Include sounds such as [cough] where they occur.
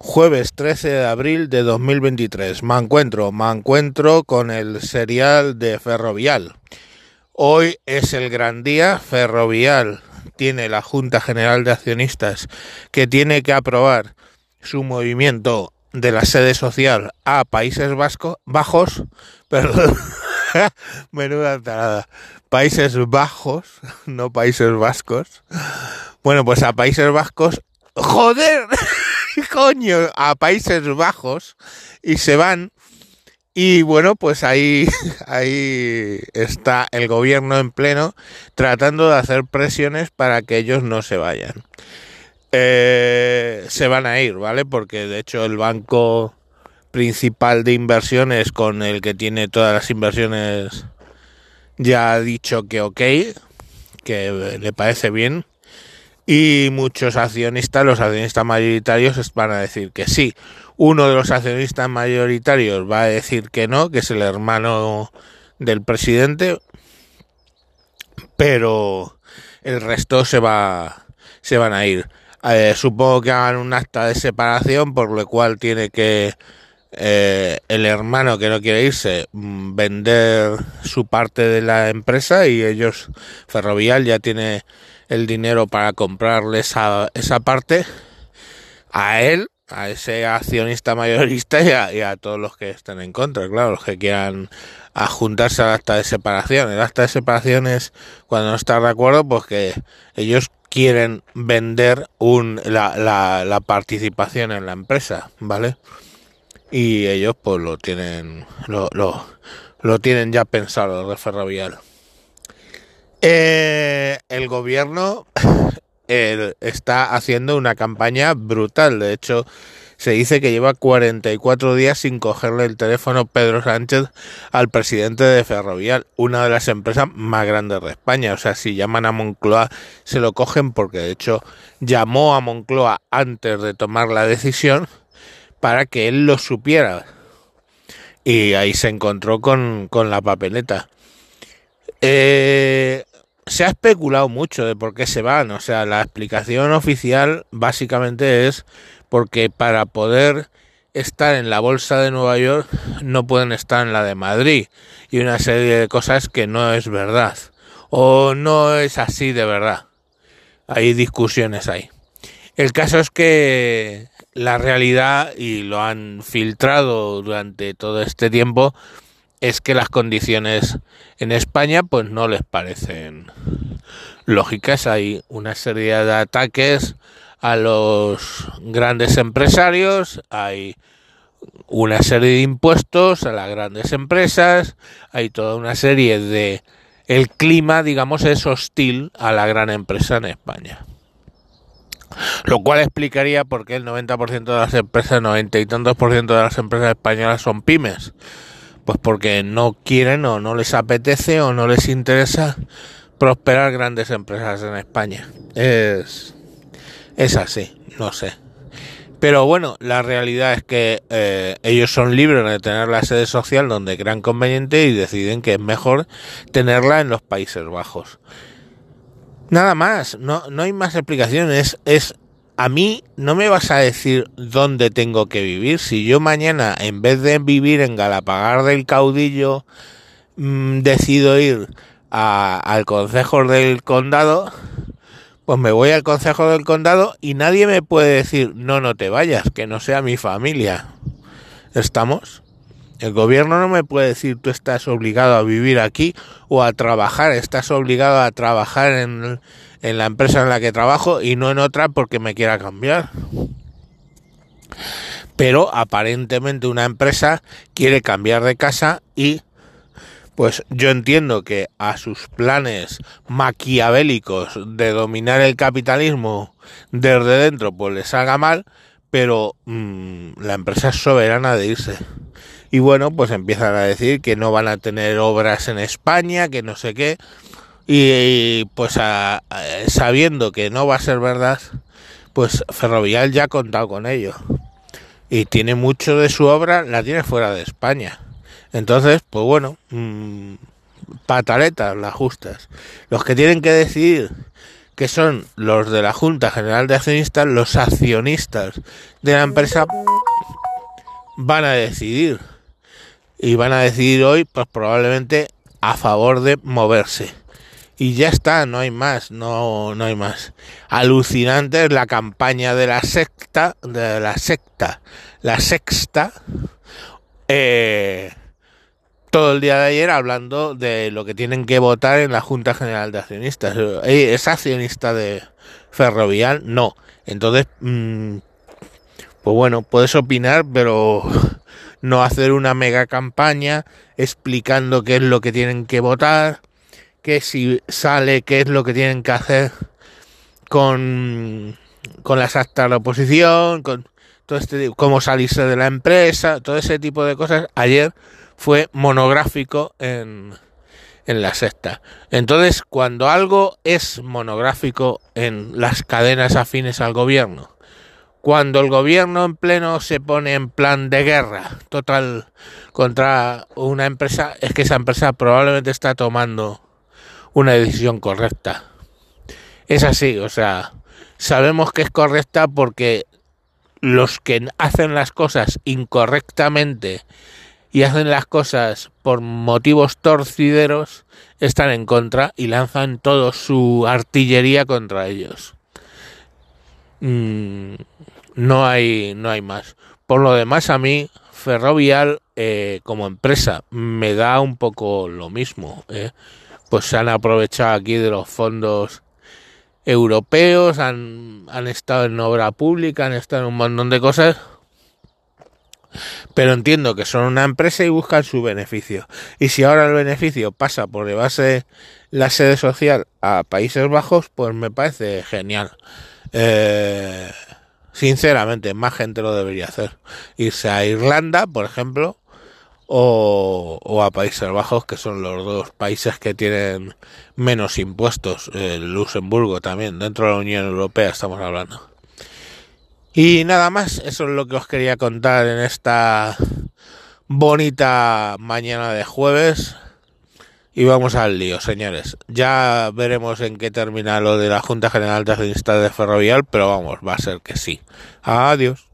Jueves 13 de abril de 2023. Me encuentro, me encuentro con el serial de Ferrovial. Hoy es el gran día. Ferrovial tiene la Junta General de Accionistas que tiene que aprobar su movimiento de la sede social a Países Vasco, Bajos, [laughs] perdón, menuda tarada, Países Bajos, no Países Vascos. Bueno, pues a Países Vascos, joder, [laughs] [laughs] coño, a Países Bajos y se van. Y bueno, pues ahí, [laughs] ahí está el gobierno en pleno tratando de hacer presiones para que ellos no se vayan. Eh, se van a ir, ¿vale? Porque de hecho el banco principal de inversiones con el que tiene todas las inversiones ya ha dicho que ok, que le parece bien. Y muchos accionistas, los accionistas mayoritarios van a decir que sí. Uno de los accionistas mayoritarios va a decir que no, que es el hermano del presidente. Pero el resto se va se van a ir. Eh, supongo que hagan un acta de separación, por lo cual tiene que eh, el hermano que no quiere irse mm, vender su parte de la empresa y ellos, Ferrovial, ya tiene el dinero para comprarle esa, esa parte a él, a ese accionista mayorista y a, todos los que estén en contra, claro, los que quieran juntarse al acta de separación. El acta de separación es cuando no está de acuerdo, pues que ellos quieren vender un, la, la, la participación en la empresa, ¿vale? Y ellos pues lo tienen, lo, lo, tienen ya pensado de Ferrovial. Eh, el gobierno [laughs] está haciendo una campaña brutal. De hecho, se dice que lleva 44 días sin cogerle el teléfono Pedro Sánchez al presidente de Ferrovial, una de las empresas más grandes de España. O sea, si llaman a Moncloa, se lo cogen porque de hecho llamó a Moncloa antes de tomar la decisión para que él lo supiera. Y ahí se encontró con, con la papeleta. Eh, se ha especulado mucho de por qué se van. O sea, la explicación oficial básicamente es porque para poder estar en la bolsa de Nueva York no pueden estar en la de Madrid y una serie de cosas que no es verdad o no es así de verdad. Hay discusiones ahí. El caso es que la realidad, y lo han filtrado durante todo este tiempo, es que las condiciones en España pues no les parecen lógicas. Hay una serie de ataques a los grandes empresarios, hay una serie de impuestos a las grandes empresas, hay toda una serie de... El clima, digamos, es hostil a la gran empresa en España. Lo cual explicaría por qué el 90% de las empresas, 90 y tantos por ciento de las empresas españolas son pymes. Pues porque no quieren o no les apetece o no les interesa prosperar grandes empresas en España. Es, es así, no sé. Pero bueno, la realidad es que eh, ellos son libres de tener la sede social donde crean conveniente y deciden que es mejor tenerla en los Países Bajos. Nada más, no, no hay más explicaciones. Es a mí no me vas a decir dónde tengo que vivir. Si yo mañana, en vez de vivir en Galapagar del Caudillo, mmm, decido ir al Consejo del Condado, pues me voy al Consejo del Condado y nadie me puede decir, no, no te vayas, que no sea mi familia. ¿Estamos? El gobierno no me puede decir, tú estás obligado a vivir aquí o a trabajar, estás obligado a trabajar en, en la empresa en la que trabajo y no en otra porque me quiera cambiar. Pero aparentemente una empresa quiere cambiar de casa y pues yo entiendo que a sus planes maquiavélicos de dominar el capitalismo desde dentro pues les haga mal, pero mmm, la empresa es soberana de irse. Y bueno, pues empiezan a decir que no van a tener obras en España, que no sé qué. Y, pues sabiendo que no va a ser verdad, pues Ferrovial ya ha contado con ello. Y tiene mucho de su obra, la tiene fuera de España. Entonces, pues bueno, mmm, pataletas las justas. Los que tienen que decidir que son los de la Junta General de Accionistas, los accionistas de la empresa van a decidir. Y van a decidir hoy, pues probablemente a favor de moverse. Y ya está, no hay más, no, no hay más. Alucinante es la campaña de la secta, de la secta, la sexta, eh, todo el día de ayer hablando de lo que tienen que votar en la Junta General de Accionistas. Eh, ¿Es accionista de Ferrovial? No. Entonces, mm, pues bueno, puedes opinar, pero [laughs] no hacer una mega campaña explicando qué es lo que tienen que votar, que si sale, qué es lo que tienen que hacer con, con las actas de la oposición, con todo este, cómo salirse de la empresa, todo ese tipo de cosas. Ayer fue monográfico en, en la sexta. Entonces, cuando algo es monográfico en las cadenas afines al gobierno, cuando el gobierno en pleno se pone en plan de guerra total contra una empresa, es que esa empresa probablemente está tomando una decisión correcta. Es así, o sea, sabemos que es correcta porque los que hacen las cosas incorrectamente y hacen las cosas por motivos torcideros están en contra y lanzan toda su artillería contra ellos. Mm, no hay no hay más. Por lo demás a mí Ferrovial eh, como empresa me da un poco lo mismo. Eh. Pues se han aprovechado aquí de los fondos europeos, han, han estado en obra pública, han estado en un montón de cosas pero entiendo que son una empresa y buscan su beneficio. Y si ahora el beneficio pasa por llevarse la sede social a Países Bajos, pues me parece genial. Eh, sinceramente, más gente lo debería hacer. Irse a Irlanda, por ejemplo, o, a Países Bajos, que son los dos países que tienen menos impuestos. El Luxemburgo también, dentro de la Unión Europea estamos hablando. Y nada más, eso es lo que os quería contar en esta bonita mañana de jueves. Y vamos al lío, señores. Ya veremos en qué termina lo de la Junta General de Accionistas de Ferrovial, pero vamos, va a ser que sí. Adiós.